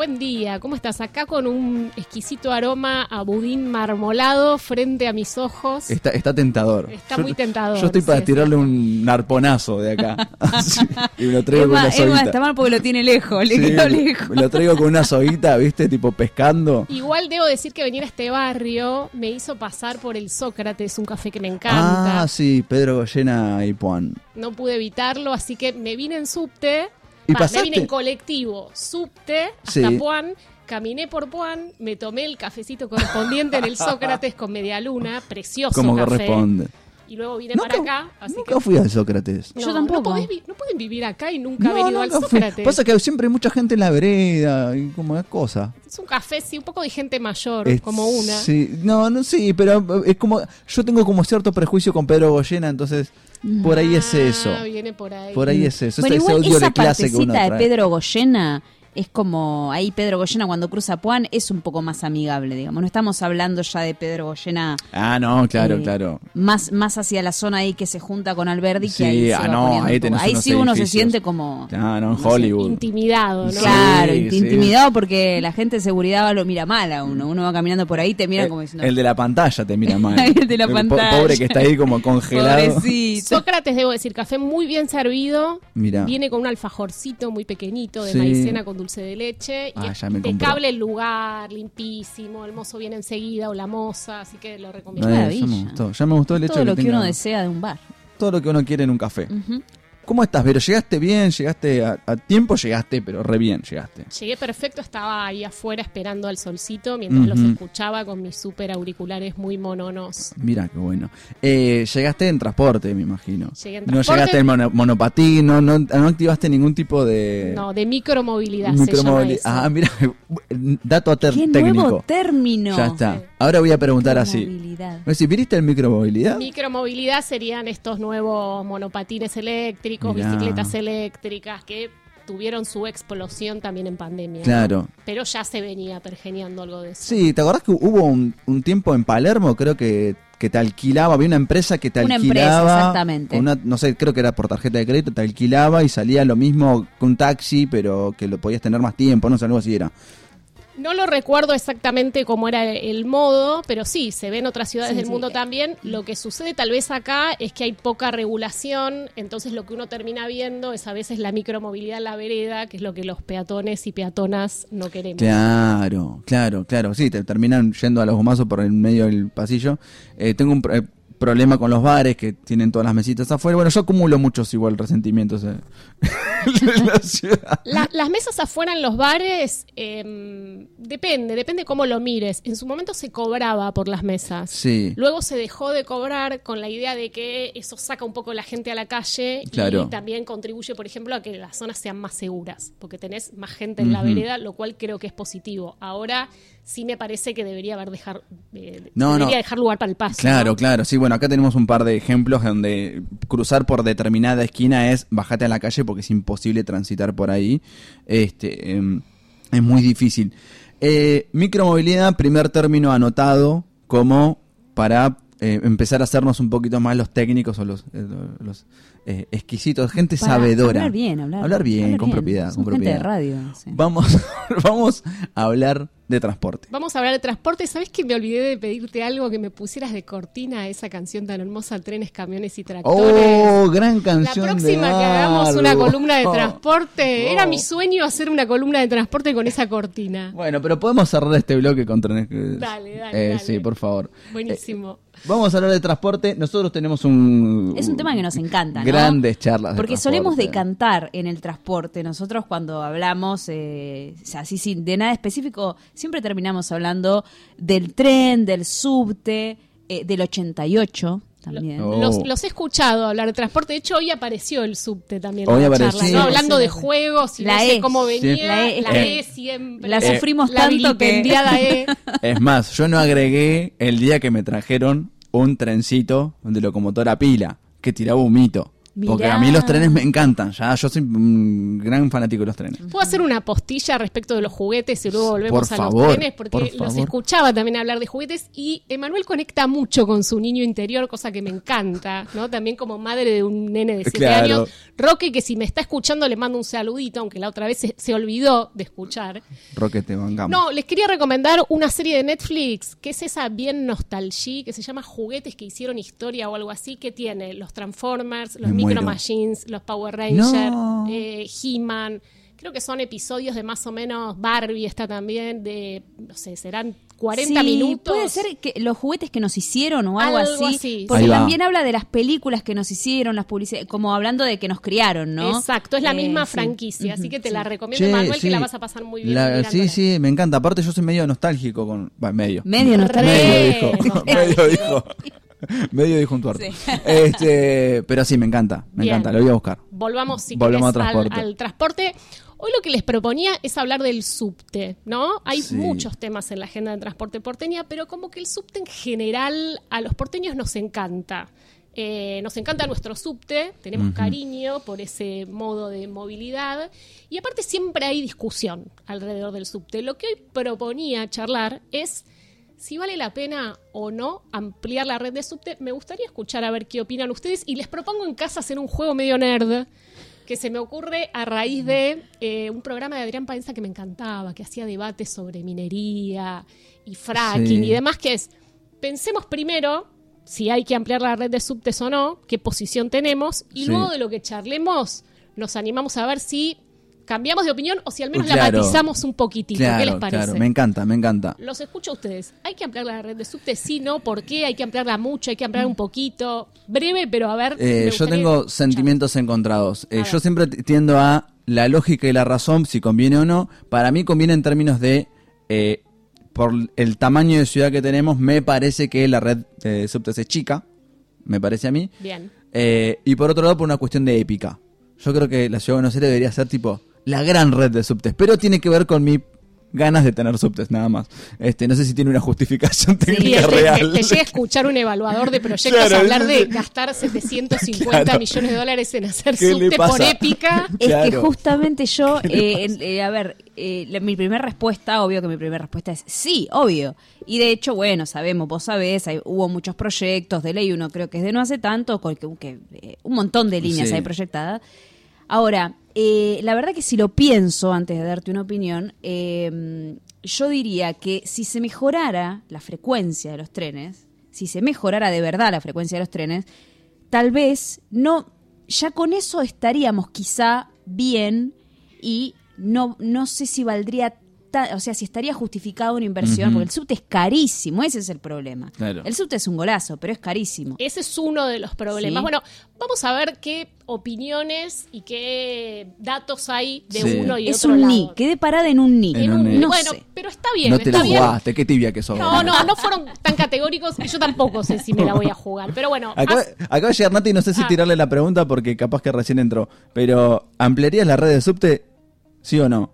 Buen día, ¿cómo estás? Acá con un exquisito aroma a budín marmolado frente a mis ojos. Está, está tentador. Está muy tentador, Yo estoy para sí, tirarle un arponazo de acá. Y me lo traigo con Emma, una Emma soguita. está mal porque lo tiene lejos, le Sí, quedó lejos. me lo traigo con una soguita, ¿viste? Tipo pescando. Igual debo decir que venir a este barrio me hizo pasar por el Sócrates, un café que me encanta. Ah, sí, Pedro Goyena y Puan. No pude evitarlo, así que me vine en subte. ¿Y Va, me pasaste? vine en colectivo, subte hasta Sí. Puan. Caminé por Puan, me tomé el cafecito correspondiente en el Sócrates con media luna, precioso Como café. corresponde. Y luego vine para acá, así nunca que fui al Sócrates. No, Yo tampoco. No, podés vi- no pueden vivir acá y nunca haber ido al nunca fui. Sócrates. Pasa que siempre hay mucha gente en la vereda y como es cosa. Es un café, sí, un poco de gente mayor, Es- como una. Sí, no, no, sí, pero es como. Yo tengo como cierto prejuicio con Pedro Goyena, entonces por ahí es eso. Ah, viene por ahí. Por ahí es eso. Bueno, ese igual odio esa de clase que uno partecita de. Pedro Goyena es como ahí Pedro Goyena cuando cruza Puan es un poco más amigable, digamos. No estamos hablando ya de Pedro Goyena Ah, no, claro, eh, claro. más más hacia la zona ahí que se junta con Alberdi Sí, que ahí se ah, no, ahí tenés ahí unos sí uno se siente como Ah, no, en no sé, Hollywood. Intimidado. Claro, sí. intimidado porque la gente de seguridad lo mira mal a uno. Uno va caminando por ahí y te mira Eh, como diciendo. el de la pantalla te mira mal. El de la po- pantalla. Pobre que está ahí como congelado. Pobrecito. Sócrates, debo decir, café muy bien servido. Mira. Viene con un alfajorcito muy pequeñito de Sí. maicena con dulce de leche. Y Ah, es impecable el lugar, limpísimo. El mozo viene enseguida o la moza, así que lo recomiendo. Ya maravilla. me gustó. Ya me gustó el hecho todo de lo que tenga uno desea de un bar. todo lo que uno quiere en un café. ¿Cómo estás, Vero? ¿Llegaste bien? ¿Llegaste a, a tiempo? Llegaste, pero re bien llegaste. Llegué perfecto, estaba ahí afuera esperando al solcito mientras los escuchaba con mis super auriculares muy mononos. Mira, qué bueno. Eh, llegaste en transporte, me imagino. Llegué en No transporte. llegaste en mono- monopatín, no, no, no activaste ningún tipo de... No, de micromovilidad se llama micromovili- eso. Ah, mira, dato Qué técnico. nuevo término. Ya está. Ahora voy a preguntar así. ¿viniste el micromovilidad? Micromovilidad serían estos nuevos monopatines eléctricos, Mirá. bicicletas eléctricas que tuvieron su explosión también en pandemia. ¿no? Claro. Pero ya se venía pergeniando algo de eso. Sí, ¿te acordás que hubo un, un tiempo en Palermo, creo que, que te alquilaba, había una empresa que te Una alquilaba. empresa, exactamente. una- no sé, creo que era por tarjeta de crédito, te alquilaba y salía lo mismo que un taxi, pero que lo podías tener más tiempo, no sé, algo así era. No lo recuerdo exactamente cómo era el modo, pero sí, se ve en otras ciudades Sí, del sí. mundo también. Lo que sucede tal vez acá es que hay poca regulación, entonces lo que uno termina viendo es a veces la micromovilidad en la vereda, que es lo que los peatones y peatonas no queremos. Claro, claro, claro. Sí, te terminan yendo a los gomazos por el medio del pasillo. Eh, tengo un eh, problema con los bares que tienen todas las mesitas afuera. Bueno, yo acumulo muchos igual resentimientos eh, en la ciudad. La- las mesas afuera en los bares, eh, depende, depende cómo lo mires. En su momento se cobraba por las mesas. Sí. Luego se dejó de cobrar con la idea de que eso saca un poco la gente a la calle Claro. y también contribuye, por ejemplo, a que las zonas sean más seguras, porque tenés más gente en la vereda, lo cual creo que es positivo. Ahora sí me parece que debería haber dejar, eh, No, debería no. dejar lugar para el paso. Claro, ¿no? claro. Sí, bueno, acá tenemos un par de ejemplos donde cruzar por determinada esquina es bajate a la calle porque es imposible transitar por ahí. Este, em, es muy difícil. Eh, micromovilidad, primer término anotado como para eh, empezar a hacernos un poquito más los técnicos o los, eh, los eh, exquisitos, gente Para sabedora. Hablar bien, hablar, Hablar bien, con propiedad. Son con gente de propiedad. radio. sí. Vamos, vamos a hablar de transporte. Vamos a hablar de transporte. ¿Sabes que me olvidé de pedirte algo que me pusieras de cortina a esa canción tan hermosa, Trenes, Camiones y Tractores? Oh, gran La canción. de próxima que hagamos una columna de transporte. Era Oh. mi sueño hacer una columna de transporte con esa cortina. Bueno, pero podemos cerrar este bloque con trenes. Dale, dale, Eh, dale. Sí, por favor. Buenísimo. Vamos a hablar de transporte. Nosotros tenemos un. Es un tema que nos encanta, ¿no? Grandes charlas. de Porque solemos decantar en el transporte. Nosotros cuando hablamos, eh, o sea, así sin de nada específico, siempre terminamos hablando del tren, del subte, eh, del 88 también. Oh. Los, los he escuchado hablar de transporte. De hecho, hoy apareció el subte también en Hoy la apareció. charla, ¿no? Sí, Hablando sí, de sí. juegos y La no sé E. cómo Sí. venía. La E, La eh, E siempre. La sufrimos tanto que- E. Es más, yo no agregué el día que me trajeron un trencito de locomotora a pila que tiraba un mito. Porque a mí los trenes me encantan, ya yo soy un gran fanático de los trenes. ¿Puedo hacer una postilla respecto de los juguetes y luego volvemos Por a favor, los trenes? Porque por los favor. escuchaba también hablar de juguetes y Emanuel conecta mucho con su niño interior, cosa que me encanta, ¿no? También como madre de un nene de 7 Claro. años. Roque, que si me está escuchando le mando un saludito, aunque la otra vez se, se olvidó de escuchar. Roque, te bancamos. No, les quería recomendar una serie de Netflix, que es esa bien nostalgia, que se llama Juguetes que hicieron historia o algo así, que tiene los Transformers, los Micro. Machines, los Power Rangers, No. eh, He-Man. Creo que son episodios de más o menos Barbie está también, de, no sé, serán 40 Sí, minutos. Puede ser que los juguetes que nos hicieron o algo, Algo así. así. Porque Ahí va. también habla de las películas que nos hicieron, las publicidades, como hablando de que nos criaron, ¿no? Exacto, es la Eh, misma sí. franquicia, así que te sí. la recomiendo, Che, Manuel, sí. que la vas a pasar muy bien. La- sí, sí, me encanta. Aparte yo soy medio nostálgico con... Bueno, medio. Medio nostálgico. Medio dijo. medio dijo. medio dijo un tuerto. Sí. Este, pero sí, me encanta. Me Bien. encanta, lo voy a buscar. Volvamos, si Volvemos querés, a transporte. Al, al transporte. Hoy lo que les proponía es hablar del subte, ¿no? Hay Sí. muchos temas en la agenda del transporte porteña, pero como que el subte en general a los porteños nos encanta. Eh, nos encanta nuestro subte, tenemos cariño por ese modo de movilidad y aparte siempre hay discusión alrededor del subte. Lo que hoy proponía charlar es si vale la pena o no ampliar la red de subte. Me gustaría escuchar a ver qué opinan ustedes y les propongo en casa hacer un juego medio nerd que se me ocurre a raíz de eh, un programa de Adrián Paenza que me encantaba, que hacía debates sobre minería y fracking Sí. y demás, que es, pensemos primero si hay que ampliar la red de subtes o no, qué posición tenemos, y Sí. luego de lo que charlemos, nos animamos a ver si cambiamos de opinión o si al menos la Claro. matizamos un poquitito. ¿Qué les Claro, parece? claro, me encanta, me encanta. Los escucho a ustedes. ¿Hay que ampliar la red de subte? Sí, no. ¿Por qué? ¿Hay que ampliarla mucho? ¿Hay que ampliar un poquito? Breve, pero a ver. Eh, yo tengo escuchar. sentimientos encontrados. Eh, yo siempre tiendo a la lógica y la razón, si conviene o no. Para mí conviene en términos de, eh, por el tamaño de ciudad que tenemos, me parece que la red de subtes es chica, me parece a mí. Bien. Y por otro lado, por una cuestión de épica. Yo creo que la ciudad de Buenos Aires debería ser tipo la gran red de subtes, pero tiene que ver con mi ganas de tener subtes, nada más. Este, no sé si tiene una justificación Sí, técnica te, te- real. te llega a escuchar un evaluador de proyectos Claro, hablar sí, de sí. gastar 750 Claro. millones de dólares en hacer ¿Qué le subte por épica. Es que justamente yo, ¿Qué le eh, eh, a ver, eh, la- mi primera respuesta, obvio que mi primera respuesta es sí, obvio. Y de hecho, bueno, sabemos, vos sabés, hay- hubo muchos proyectos de ley, uno creo que es de no hace tanto, con que, que, eh, un montón de líneas Sí. hay proyectadas. Ahora, eh, la verdad que si lo pienso antes de darte una opinión, eh, yo diría que si se mejorara la frecuencia de los trenes, si se mejorara de verdad la frecuencia de los trenes, tal vez no, ya con eso estaríamos quizá bien y no, no sé si valdría, o sea, si estaría justificada una inversión, porque el subte es carísimo, ese es el problema. Claro. El subte es un golazo, pero es carísimo. Ese es uno de los problemas. Sí. Bueno, vamos a ver qué opiniones y qué datos hay de Sí. uno y es otro un lado. ni, quedé parada en un ni. En En un un- ni. No bueno, sé. pero está bien, no te está la bien. jugaste, qué tibia que sos. No, no, no fueron tan categóricos y yo tampoco sé si me la voy a jugar. Pero bueno, Acaba, acaba de llegar Nati, no sé si Ah. tirarle la pregunta porque capaz que recién entró. Pero, ¿ampliarías la red de subte? ¿Sí o no?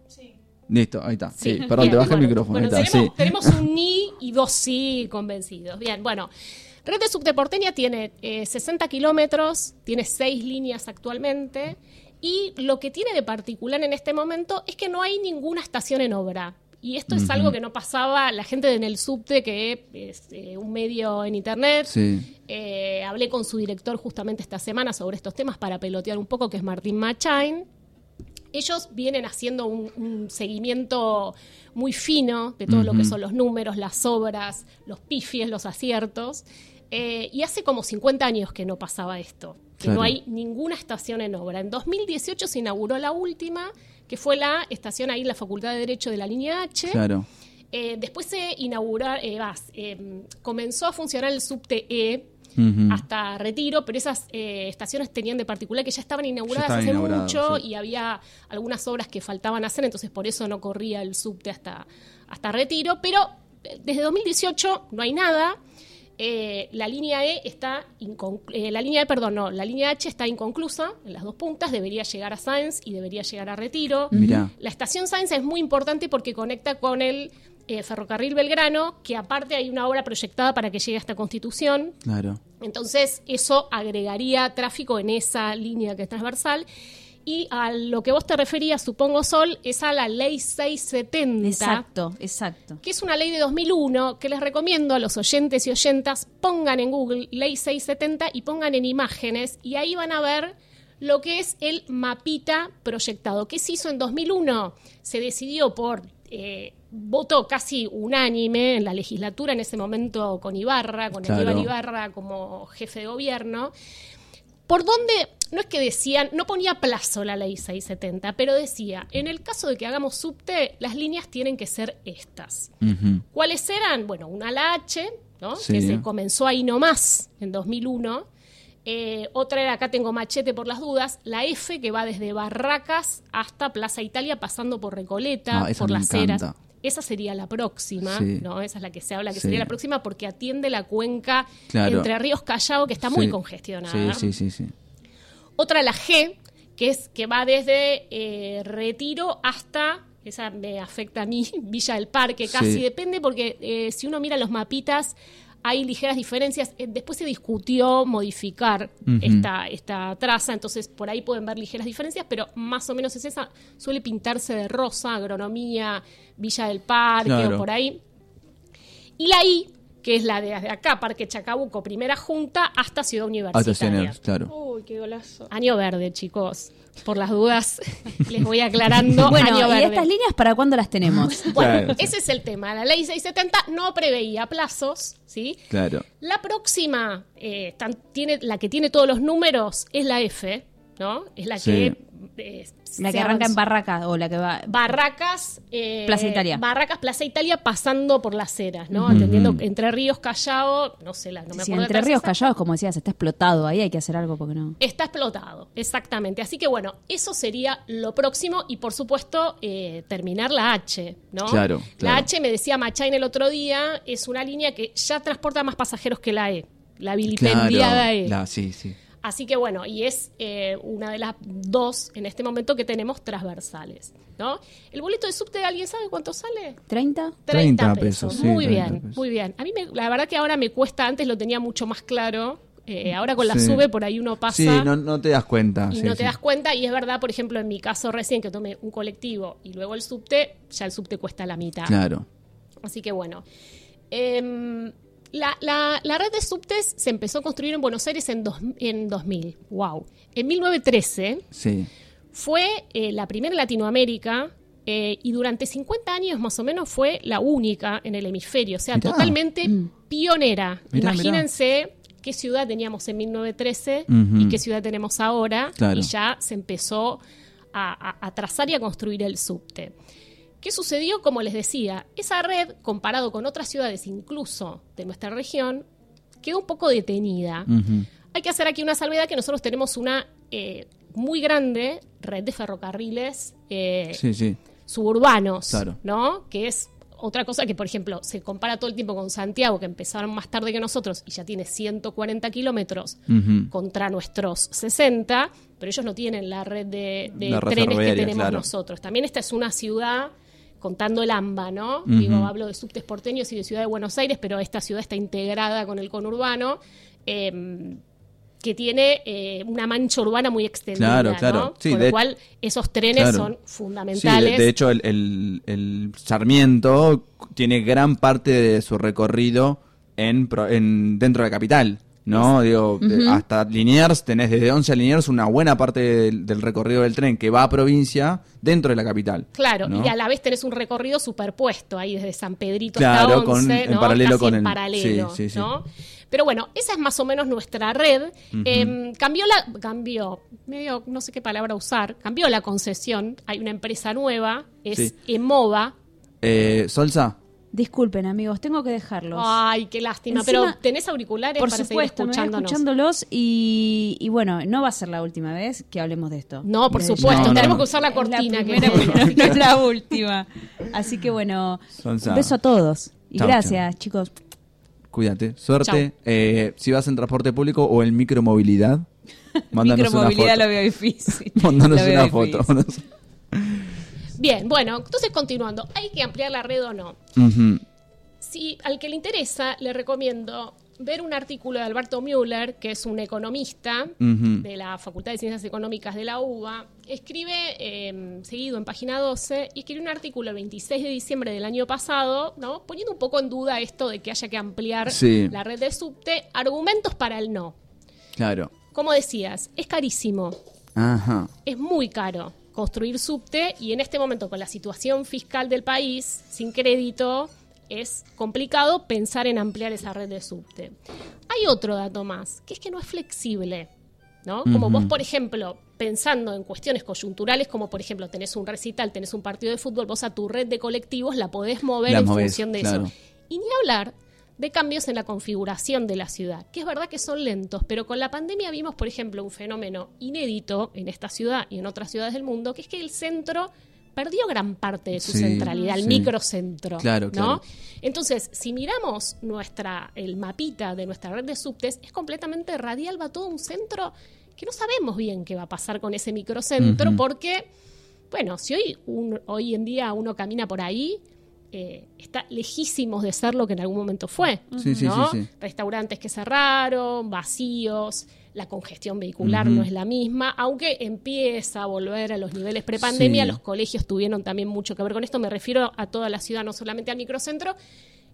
Sí. Listo, ahí está. Sí, perdón, bien, te bajé bueno, el micrófono. bueno, ahí está, tenemos, sí. tenemos un ni y dos sí convencidos. Bien, bueno. Red de Subte Porteña tiene eh, 60 kilómetros, tiene seis líneas actualmente. Y lo que tiene de particular en este momento es que no hay ninguna estación en obra. Y esto es algo que no pasaba la gente en el subte, que es eh, un medio en internet. Sí. Eh, hablé con su director justamente esta semana sobre estos temas para pelotear un poco, que es Martín Machain. Ellos vienen haciendo un, un seguimiento muy fino de todo lo que son los números, las obras, los pifies, los aciertos. Eh, y hace como 50 años que no pasaba esto, que Claro. no hay ninguna estación en obra. En 2018 se inauguró la última, que fue la estación ahí en la Facultad de Derecho de la línea H. Claro. Eh, después se inauguró, eh, eh, comenzó a funcionar el subte E Hasta Retiro, pero esas eh, estaciones tenían de particular que ya estaban inauguradas hace mucho sí. y había algunas obras que faltaban hacer, entonces por eso no corría el subte hasta, hasta Retiro, pero eh, desde 2018 no hay nada. Eh, la línea E está eh, la línea E, perdón, no, la línea H está inconclusa en las dos puntas, debería llegar a Sáenz y debería llegar a Retiro. Mirá. La estación Sáenz es muy importante porque conecta con el eh, Ferrocarril Belgrano, que aparte hay una obra proyectada para que llegue hasta Constitución. Claro. Entonces, eso agregaría tráfico en esa línea que es transversal. Y a lo que vos te referías, supongo, Sol, es a la ley 670. Exacto, exacto. Que es una ley de 2001 que les recomiendo a los oyentes y oyentas pongan en Google ley 670 y pongan en imágenes y ahí van a ver lo que es el mapita proyectado. ¿Qué se hizo en 2001? Se decidió por eh, voto casi unánime en la legislatura en ese momento con Ibarra, con Claro. Ibarra como jefe de gobierno. ¿Por dónde? No es que decían, no ponía plazo la ley 670, pero decía, en el caso de que hagamos subte, las líneas tienen que ser estas. ¿Cuáles eran? Bueno, una la H, ¿no? Sí. que se comenzó ahí nomás en 2001. Eh, otra era, acá tengo machete por las dudas, la F que va desde Barracas hasta Plaza Italia pasando por Recoleta, Ah, por las encanta. Heras. Esa sería la próxima, Sí. ¿no? Esa es la que se habla que Sí. sería la próxima porque atiende la cuenca Claro. entre Ríos Callao que está muy congestionada. Sí, sí, sí, sí. Otra la G, que es que va desde eh, Retiro hasta, esa me afecta a mí, Villa del Parque, casi Sí. depende porque eh, si uno mira los mapitas hay ligeras diferencias. Eh, después se discutió modificar esta, esta traza, entonces por ahí pueden ver ligeras diferencias, pero más o menos es esa. Suele pintarse de rosa, agronomía, Villa del Parque Claro. o por ahí. Y la I, que es la de desde acá, Parque Chacabuco, primera junta, hasta Ciudad Universitaria. Actuaciones, claro. Uy, qué golazo. Año verde, chicos. Por las dudas, les voy aclarando. Bueno, año ¿y verde. estas líneas para cuándo las tenemos? Bueno, Claro. ese es el tema. La ley 670 no preveía plazos, ¿sí? Claro. La próxima, eh, tan- tiene, la que tiene todos los números, es la F, ¿no? Es la Sí. que... eh, La que arranca en avanzó. Barraca o la que va... Barracas, eh, Plaza Italia. Barracas, Plaza Italia, pasando por las Heras, ¿no? Ujú. Atendiendo Entre Ríos, Callao, no sé, la, no me acuerdo entre ríos callados, como decías, está explotado. Ahí hay que hacer algo porque no. Está explotado, exactamente. Así que bueno, eso sería lo próximo y por supuesto eh, terminar la H, ¿no? Claro, claro. La H, me decía Machain el otro día, es una línea que ya transporta más pasajeros que la E, la vilipendiada Claro. E. La- sí, sí. Así que bueno, y es eh, una de las dos en este momento que tenemos transversales, ¿no? El boleto de subte, ¿alguien sabe cuánto sale? ¿30? 30 pesos, sí, muy 30 bien, pesos. muy bien. A mí me- la verdad que ahora me cuesta, antes lo tenía mucho más claro. eh, ahora con la Sí. sube por ahí uno pasa Sí, no, no te das cuenta. y sí, no te sí. das cuenta. Y es verdad, por ejemplo, en mi caso recién que tomé un colectivo y luego el subte, ya el subte cuesta la mitad. Claro. Así que bueno. Em, la, la- la red de subtes se empezó a construir en Buenos Aires en, dos- en 2000. ¡Wow! En 1913 Sí. fue eh, la primera en Latinoamérica eh, y durante 50 años más o menos fue la única en el hemisferio. O sea, Mirá. totalmente pionera. Mirá, Imagínense qué ciudad teníamos en 1913 Ujú. y qué ciudad tenemos ahora. Claro. Y ya se empezó a, a- a trazar y a construir el subte. ¿Qué sucedió? Como les decía, esa red, comparado con otras ciudades, incluso de nuestra región, quedó un poco detenida. Hay que hacer aquí una salvedad que nosotros tenemos una eh, muy grande red de ferrocarriles eh, Sí, sí. suburbanos, Claro. ¿no? Que es otra cosa que, por ejemplo, se compara todo el tiempo con Santiago, que empezaron más tarde que nosotros y ya tiene 140 kilómetros contra nuestros 60, pero ellos no tienen la red de, de La red trenes que tenemos claro. nosotros. También esta es una ciudad, contando el AMBA, ¿no? Digo, hablo de subtes porteños y de Ciudad de Buenos Aires, pero esta ciudad está integrada con el conurbano. eh, que tiene eh, una mancha urbana muy extendida, Claro, claro. ¿no? Sí, Con lo cual esos trenes Claro. son Sí, de, fundamentales. de hecho, el, el- el Sarmiento tiene gran parte de su recorrido en, en dentro de la capital. ¿No? Digo, hasta Liniers, tenés desde 11 a Liniers una buena parte del, del recorrido del tren que va a provincia dentro de la capital. Claro, ¿no? y a la vez tenés un recorrido superpuesto ahí desde San Pedrito Claro, hasta con- 11, en ¿no? paralelo Casi con en el- paralelo, sí, sí. Pero bueno, esa es más o menos nuestra red. Eh, cambió la, cambió, medio, no sé qué palabra usar, cambió la concesión. Hay una empresa nueva, es. Emova. Eh, Solsa, Disculpen, amigos, tengo que dejarlos. Ay, qué lástima. Encima- pero tenés auriculares Por para supuesto, seguir me voy escuchándonos. escuchándolos y, y bueno, no va a ser la última vez que hablemos de esto. No, por De- supuesto, No, no, tenemos no. que usar la Es cortina. que primera, tenemos. pero no es la última. Así que bueno, Sonsa. un beso a todos. Y Chau, gracias, chicos. cuídate. Suerte. Eh, si vas en transporte público o en micromovilidad, mándanos una Micromovilidad foto. lo veo difícil. Mándanos Lo veo una foto. Bien, bueno, entonces continuando, ¿hay que ampliar la red o no? Ujú. Si al que le interesa, le recomiendo ver un artículo de Alberto Müller, que es un economista de la Facultad de Ciencias Económicas de la UBA. Escribe, eh, seguido en página 12, y escribió un artículo el 26 de diciembre del año pasado, ¿no? poniendo un poco en duda esto de que haya que ampliar Sí. la red de subte, argumentos para el no. Claro. Como decías, es carísimo, Ajá. es muy caro construir subte y en este momento con la situación fiscal del país, sin crédito, es complicado pensar en ampliar esa red de subte. Hay otro dato más, que es que no es flexible. ¿no? Como vos, por ejemplo, pensando en cuestiones coyunturales, como por ejemplo tenés un recital, tenés un partido de fútbol, vos a tu red de colectivos la podés mover La en movés, función de claro. eso. Y ni hablar de cambios en la configuración de la ciudad, que es verdad que son lentos, pero con la pandemia vimos, por ejemplo, un fenómeno inédito en esta ciudad y en otras ciudades del mundo, que es que el centro perdió gran parte de su Sí, centralidad, el sí. microcentro. Claro, ¿no? claro. Entonces, si miramos nuestra, el mapita de nuestra red de subtes, es completamente radial, va todo un centro que no sabemos bien qué va a pasar con ese microcentro, porque, bueno, si hoy, un- hoy en día uno camina por ahí, eh, está lejísimos de ser lo que en algún momento fue. Sí, ¿no? sí, sí. Restaurantes que cerraron, vacíos, la congestión vehicular no es la misma, aunque empieza a volver a los niveles prepandemia, los colegios tuvieron también mucho que ver con esto, me refiero a toda la ciudad, no solamente al microcentro,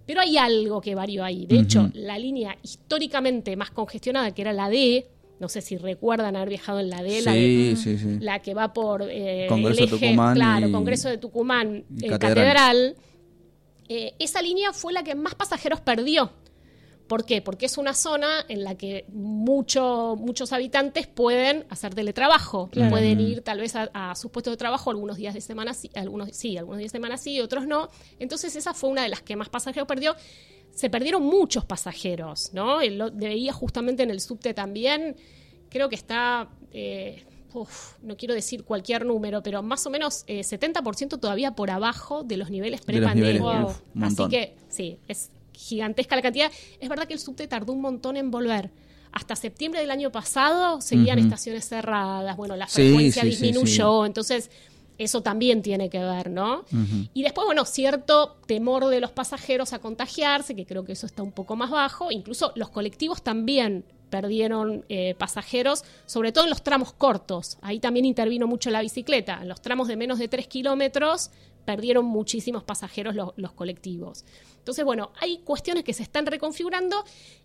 pero hay algo que varió ahí. De hecho, la línea históricamente más congestionada, que era la D, no sé si recuerdan haber viajado en la D, la, de- Sí, la que va por eh, Congreso el de eje, Tucumán claro, y- Congreso de Tucumán, y eh, Catedral. Catedral, eh, esa línea fue la que más pasajeros perdió. ¿Por qué? Porque es una zona en la que mucho- muchos habitantes pueden hacer teletrabajo, pueden ir tal vez a, a sus puestos de trabajo algunos días de semana, sí, algunos sí, algunos días de semana sí, otros no. Entonces esa fue una de las que más pasajeros perdió. Se perdieron muchos pasajeros, ¿no? Lo veía justamente en el subte también, creo que está, eh, uf, no quiero decir cualquier número, pero más o menos eh, 70% todavía por abajo de los niveles prepandemia. Así que sí, es gigantesca la cantidad. Es verdad que el subte tardó un montón en volver. Hasta septiembre del año pasado seguían estaciones cerradas, bueno, la frecuencia sí, sí, disminuyó, entonces eso también tiene que ver, ¿no? Y después, bueno, cierto temor de los pasajeros a contagiarse, que creo que eso está un poco más bajo, incluso los colectivos también perdieron eh, pasajeros, sobre todo en los tramos cortos. Ahí también intervino mucho la bicicleta. En los tramos de menos de 3 kilómetros perdieron muchísimos pasajeros lo- los colectivos. Entonces, bueno, hay cuestiones que se están reconfigurando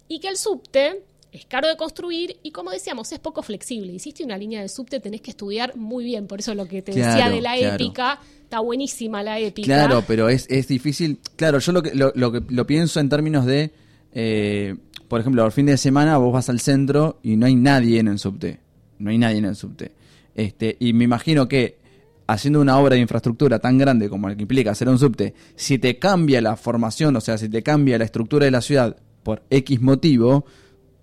y que el subte es caro de construir y como decíamos, es poco flexible. Hiciste una línea de subte, tenés que estudiar muy bien. Por eso lo que te decía de la claro. épica, está buenísima la épica. Claro, pero es, es difícil. Claro, yo lo que, lo, lo que lo pienso en términos de, eh, por ejemplo, el fin de semana vos vas al centro y no hay nadie en el subte. No hay nadie en el subte. Este, y me imagino que haciendo una obra de infraestructura tan grande como la que implica hacer un subte, si te cambia la formación, o sea, si te cambia la estructura de la ciudad por X motivo,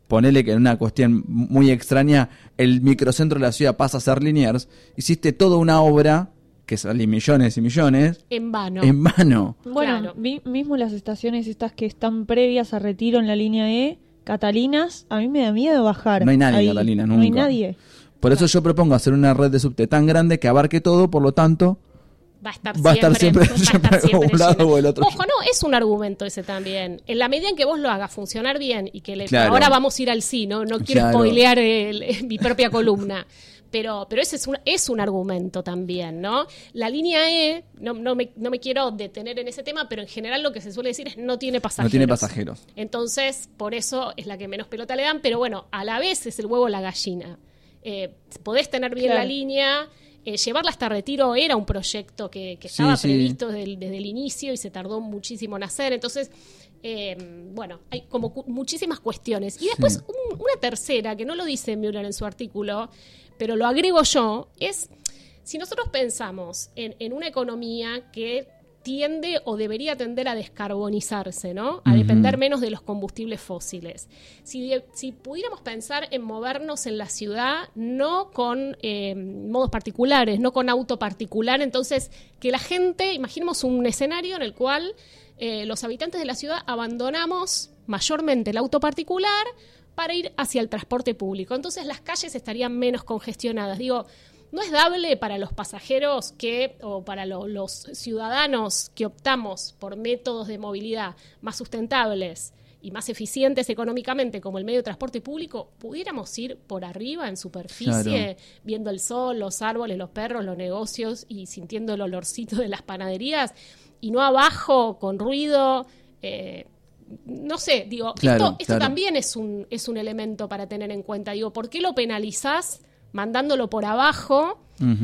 ponele que en una cuestión muy extraña, el microcentro de la ciudad pasa a ser Liniers, hiciste toda una obra que sale millones y millones En vano. en vano. Bueno, Claro. mi- mismo las estaciones estas que están previas a retiro en la línea E, Catalinas, a mí me da miedo bajar. No hay nadie en ahí. Catalinas, No hay nunca. nadie. Por eso yo propongo hacer una red de subte tan grande que abarque todo, por lo tanto, va a estar Va a estar siempre, siempre- va a estar siempre siempre un lado o el otro. Ojo, no, es un argumento ese también. En la medida en que vos lo hagas funcionar bien y que le, Claro. ahora vamos a ir al sí, ¿no? No quiero Claro. spoilear el- mi propia columna. Pero, pero ese es un, es un argumento también, ¿no? La línea E, no, no, me, no me quiero detener en ese tema, pero en general lo que se suele decir es no tiene pasajeros. no tiene pasajeros. Entonces, por eso es la que menos pelota le dan, pero bueno, a la vez es el huevo la gallina. Eh, podés tener bien Claro. la línea, eh, llevarla hasta retiro era un proyecto que, que Sí, estaba sí. previsto desde el, desde el inicio y se tardó muchísimo en hacer. Entonces, eh, bueno, hay como cu- muchísimas cuestiones. Y después, Sí. un- una tercera, que no lo dice Müller en su artículo, pero lo agrego yo, es si nosotros pensamos en, en una economía que tiende o debería tender a descarbonizarse, ¿no? A depender menos de los combustibles fósiles. Si, si pudiéramos pensar en movernos en la ciudad, no con eh, modos particulares, no con auto particular, entonces que la gente, imaginemos un escenario en el cual eh, los habitantes de la ciudad abandonamos mayormente el auto particular para ir hacia el transporte público. Entonces las calles estarían menos congestionadas. Digo, no es dable para los pasajeros que, o para lo- los ciudadanos que optamos por métodos de movilidad más sustentables y más eficientes económicamente como el medio de transporte público, pudiéramos ir por arriba en superficie, Claro. viendo el sol, los árboles, los perros, los negocios y sintiendo el olorcito de las panaderías y no abajo con ruido. eh, no sé, digo, Claro, esto, esto claro. también es un, es un elemento para tener en cuenta. Digo, ¿por qué lo penalizás mandándolo por abajo?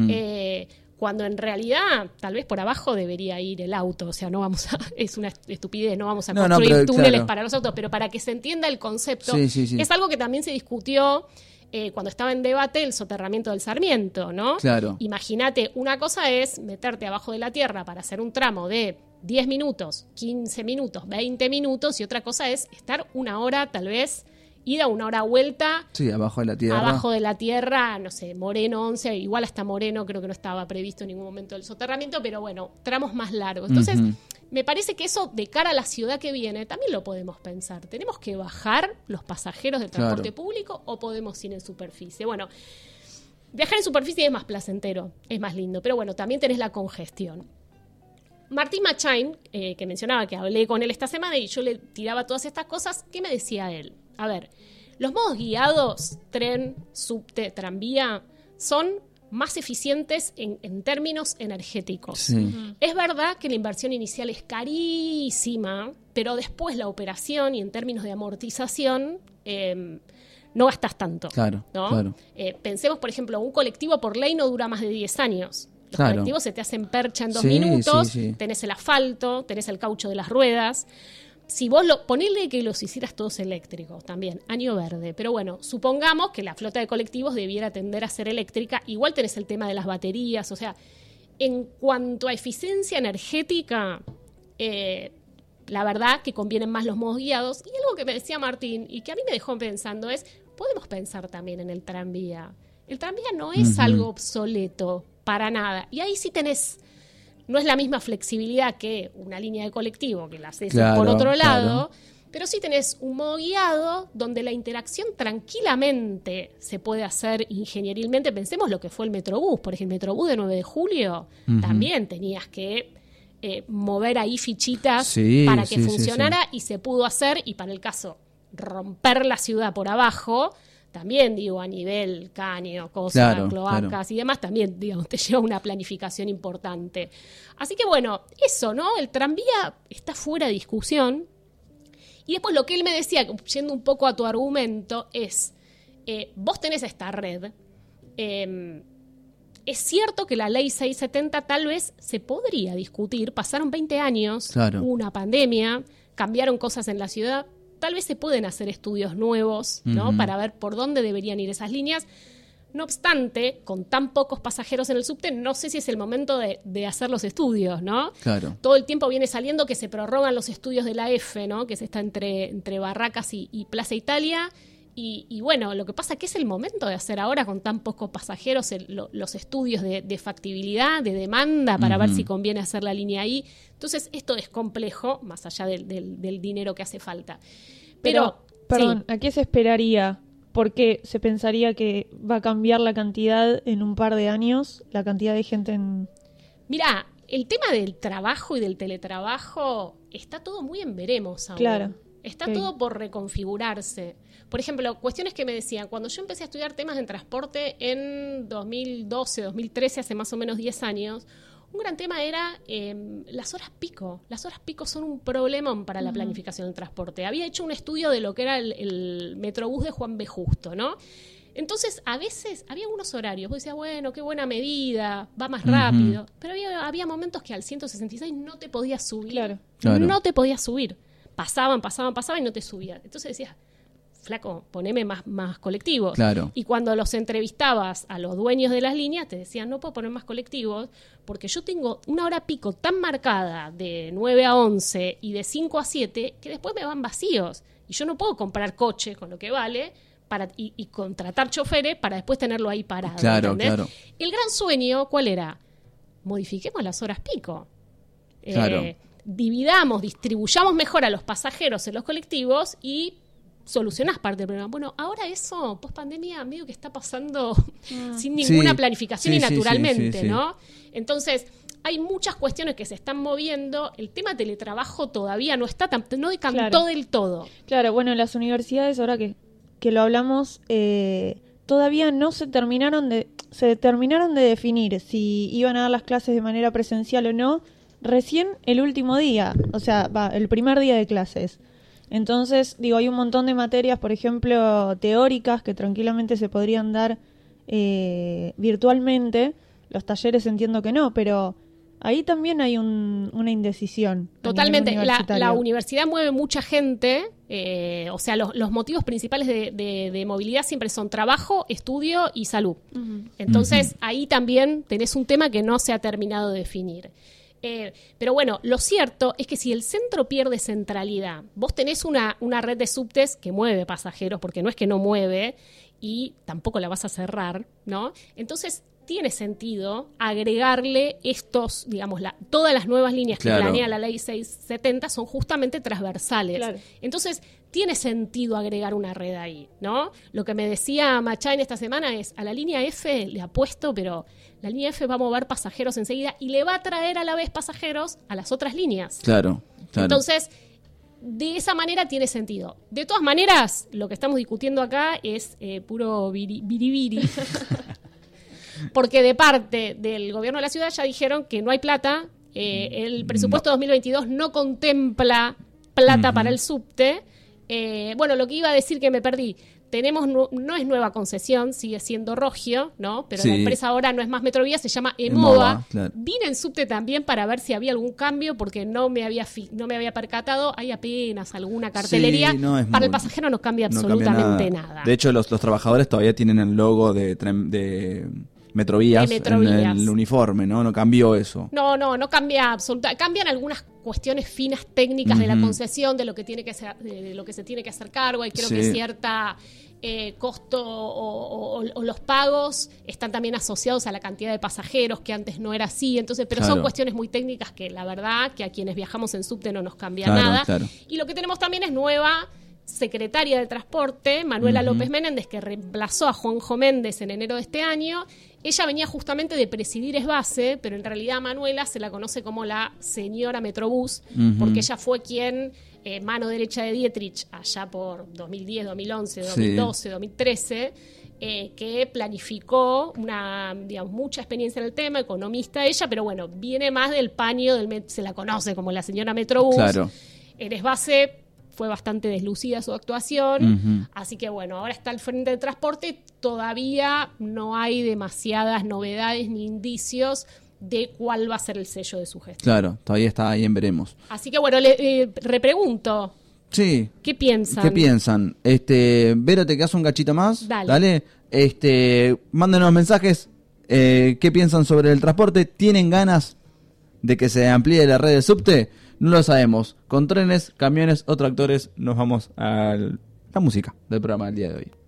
Eh, cuando en realidad tal vez por abajo debería ir el auto, o sea, no vamos a, es una estupidez, no vamos a No, no, construir pero túneles claro. para los autos, pero para que se entienda el concepto, Sí, sí, sí. es algo que también se discutió eh, cuando estaba en debate el soterramiento del Sarmiento, ¿no? Claro. Imagínate, una cosa es meterte abajo de la tierra para hacer un tramo de 10 minutos, 15 minutos, 20 minutos, y otra cosa es estar una hora, tal vez, ida una hora vuelta Sí, abajo de la tierra. abajo de la tierra, no sé, Moreno 11, igual hasta Moreno creo que no estaba previsto en ningún momento el soterramiento, pero bueno, tramos más largos. Entonces, me parece que eso de cara a la ciudad que viene también lo podemos pensar. ¿Tenemos que bajar los pasajeros del transporte Claro. público o podemos ir en superficie? Bueno, viajar en superficie es más placentero, es más lindo, pero bueno, también tenés la congestión. Martín Machain, eh, que mencionaba que hablé con él esta semana y yo le tiraba todas estas cosas, ¿qué me decía él? A ver, los modos guiados, tren, subte, tranvía, son más eficientes en, en términos energéticos. Sí. Es verdad que la inversión inicial es carísima, pero después la operación y en términos de amortización eh, no gastas tanto. Claro, ¿no? claro. Eh, pensemos, por ejemplo, un colectivo por ley no dura más de 10 años. Los Claro. colectivos se te hacen percha en dos Sí, minutos, sí, sí. tenés el asfalto, tenés el caucho de las ruedas. Si vos lo, ponele que los hicieras todos eléctricos también, año verde. Pero bueno, supongamos que la flota de colectivos debiera tender a ser eléctrica. Igual tenés el tema de las baterías. O sea, en cuanto a eficiencia energética, eh, la verdad que convienen más los modos guiados. Y algo que me decía Martín y que a mí me dejó pensando es, podemos pensar también en el tranvía. El tranvía no es algo obsoleto, para nada. Y ahí sí tenés, no es la misma flexibilidad que una línea de colectivo, que la haces Claro, por otro lado, claro. pero sí tenés un modo guiado donde la interacción tranquilamente se puede hacer ingenierilmente. Pensemos lo que fue el Metrobús, por ejemplo, el Metrobús de 9 de julio, también tenías que eh, mover ahí fichitas Sí, para que sí, sí, funcionara y se pudo hacer y para el caso romper la ciudad por abajo, también digo a nivel caño, cosas, Claro, cloacas claro. y demás, también digamos, te lleva una planificación importante. Así que bueno, eso, ¿no? El tranvía está fuera de discusión. Y después lo que él me decía, yendo un poco a tu argumento, es, eh, vos tenés esta red, eh, es cierto que la ley 670 tal vez se podría discutir, pasaron 20 años, Claro. hubo una pandemia, cambiaron cosas en la ciudad, tal vez se pueden hacer estudios nuevos, ¿no? Para ver por dónde deberían ir esas líneas. No obstante, con tan pocos pasajeros en el subte, no sé si es el momento de, de hacer los estudios, ¿no? Claro. Todo el tiempo viene saliendo que se prorrogan los estudios de la F, ¿no? Que se está entre, entre Barracas y, y Plaza Italia. Y, y bueno, lo que pasa es que es el momento de hacer ahora con tan pocos pasajeros el- lo- los estudios de, de factibilidad, de demanda, para ver si conviene hacer la línea ahí. Entonces, esto es complejo, más allá del, del- del dinero que hace falta. Pero, Pero, perdón, sí. ¿a qué se esperaría? ¿Por qué se pensaría que va a cambiar la cantidad en un par de años? La cantidad de gente en... Mira, el tema del trabajo y del teletrabajo está todo muy en veremos ahora. Claro. Está todo por reconfigurarse. Por ejemplo, cuestiones que me decían, cuando yo empecé a estudiar temas de transporte en 2012, 2013, hace más o menos 10 años, un gran tema era eh, las horas pico. Las horas pico son un problemón para la planificación del transporte. Había hecho un estudio de lo que era el, el Metrobús de Juan B. Justo, ¿no? Entonces, a veces había algunos horarios, vos decías, bueno, qué buena medida, va más rápido. Pero había, había momentos que al 166 no te podías subir. Claro. Claro. No te podías subir. Pasaban, pasaban, pasaban y no te subían. Entonces decías, flaco, poneme más, más colectivos. Claro. Y cuando los entrevistabas a los dueños de las líneas, te decían, no puedo poner más colectivos porque yo tengo una hora pico tan marcada de 9 a 11 y de 5 a 7 que después me van vacíos. Y yo no puedo comprar coche con lo que vale para, y, y contratar choferes para después tenerlo ahí parado. Claro, ¿entendés? claro. El gran sueño, ¿cuál era? Modifiquemos las horas pico. Eh, Claro. dividamos, distribuyamos mejor a los pasajeros en los colectivos y solucionás parte del problema. Bueno, ahora eso, post pandemia, medio que está pasando sin ninguna Sí, planificación sí, y naturalmente, sí, sí. ¿no? Entonces, hay muchas cuestiones que se están moviendo. El tema teletrabajo todavía no está tan, no decantó Claro. del todo. Claro, bueno, las universidades, ahora que, que lo hablamos, eh, todavía no se terminaron de se terminaron de definir si iban a dar las clases de manera presencial o no recién el último día, o sea, va, el primer día de clases. Entonces, digo, hay un montón de materias, por ejemplo, teóricas que tranquilamente se podrían dar eh, virtualmente. Los talleres entiendo que no, pero ahí también hay un- una indecisión. Totalmente. La, universidad mueve mucha gente. eh, o sea, los, los motivos principales de, de- de movilidad siempre son trabajo, estudio y salud. Entonces, ahí también tenés un tema que no se ha terminado de definir. Eh, pero bueno, lo cierto es que si el centro pierde centralidad, vos tenés una, una red de subtes que mueve pasajeros, porque no es que no mueve, y tampoco la vas a cerrar, ¿no? Entonces, tiene sentido agregarle estos, digamos, la, todas las nuevas líneas Claro. que planea la ley 670 son justamente transversales. Claro. Entonces, tiene sentido agregar una red ahí, ¿no? Lo que me decía Machain esta semana es, a la línea F le apuesto, pero la línea F va a mover pasajeros enseguida y le va a traer a la vez pasajeros a las otras líneas. Claro, claro. Entonces, de esa manera tiene sentido. De todas maneras, lo que estamos discutiendo acá es eh, puro biribiri. Porque de parte del gobierno de la ciudad ya dijeron que no hay plata. eh, el presupuesto 2022 no contempla plata para el subte. Eh, bueno, lo que iba a decir que me perdí. Tenemos, no es nueva concesión, sigue siendo Rogio, ¿no? Pero la empresa ahora no es más Metrovía, se llama Emova, Emova. claro. Vine en subte también para ver si había algún cambio porque no me había fi- no me había percatado. Hay apenas alguna cartelería. Sí, no, es para el pasajero no cambia no cambia absolutamente nada. De hecho, los, los trabajadores todavía tienen el logo de, tren- de Metrovías, De Metrovías. en el uniforme, ¿no? No cambió eso. No, no, no cambia absolutamente. Cambian algunas cuestiones finas técnicas de la concesión, de lo que tiene que ser, de lo que se tiene que hacer cargo. Y creo Sí. que cierta eh, costo o, o- o los pagos están también asociados a la cantidad de pasajeros que antes no era así. Entonces, pero son cuestiones muy técnicas que la verdad que a quienes viajamos en subte no nos cambia Claro, nada. claro. Y lo que tenemos también es nueva secretaria de Transporte, Manuela López Méndez, que reemplazó a Juanjo Méndez en enero de este año. Ella venía justamente de presidir Esbase, pero en realidad Manuela se la conoce como la señora Metrobús, porque ella fue quien, eh, mano derecha de Dietrich, allá por 2010, 2011, Sí. 2012, 2013, eh, que planificó una, digamos, mucha experiencia en el tema, economista ella, pero bueno, viene más del paño del se la conoce como la señora Metrobús. Claro. En Esbase fue bastante deslucida su actuación, así que bueno, ahora está al frente del transporte, todavía no hay demasiadas novedades ni indicios de cuál va a ser el sello de su gestión. Claro, todavía está ahí en veremos. Así que bueno, le eh, repregunto, Sí. ¿qué piensan? ¿Qué piensan? Este, Vero, ¿te quedas un cachito más? Dale. Este, mándenos mensajes. eh, ¿Qué piensan sobre el transporte? ¿Tienen ganas de que se amplíe la red de subte? No lo sabemos. Con trenes, camiones o tractores nos vamos a la música del programa del día de hoy.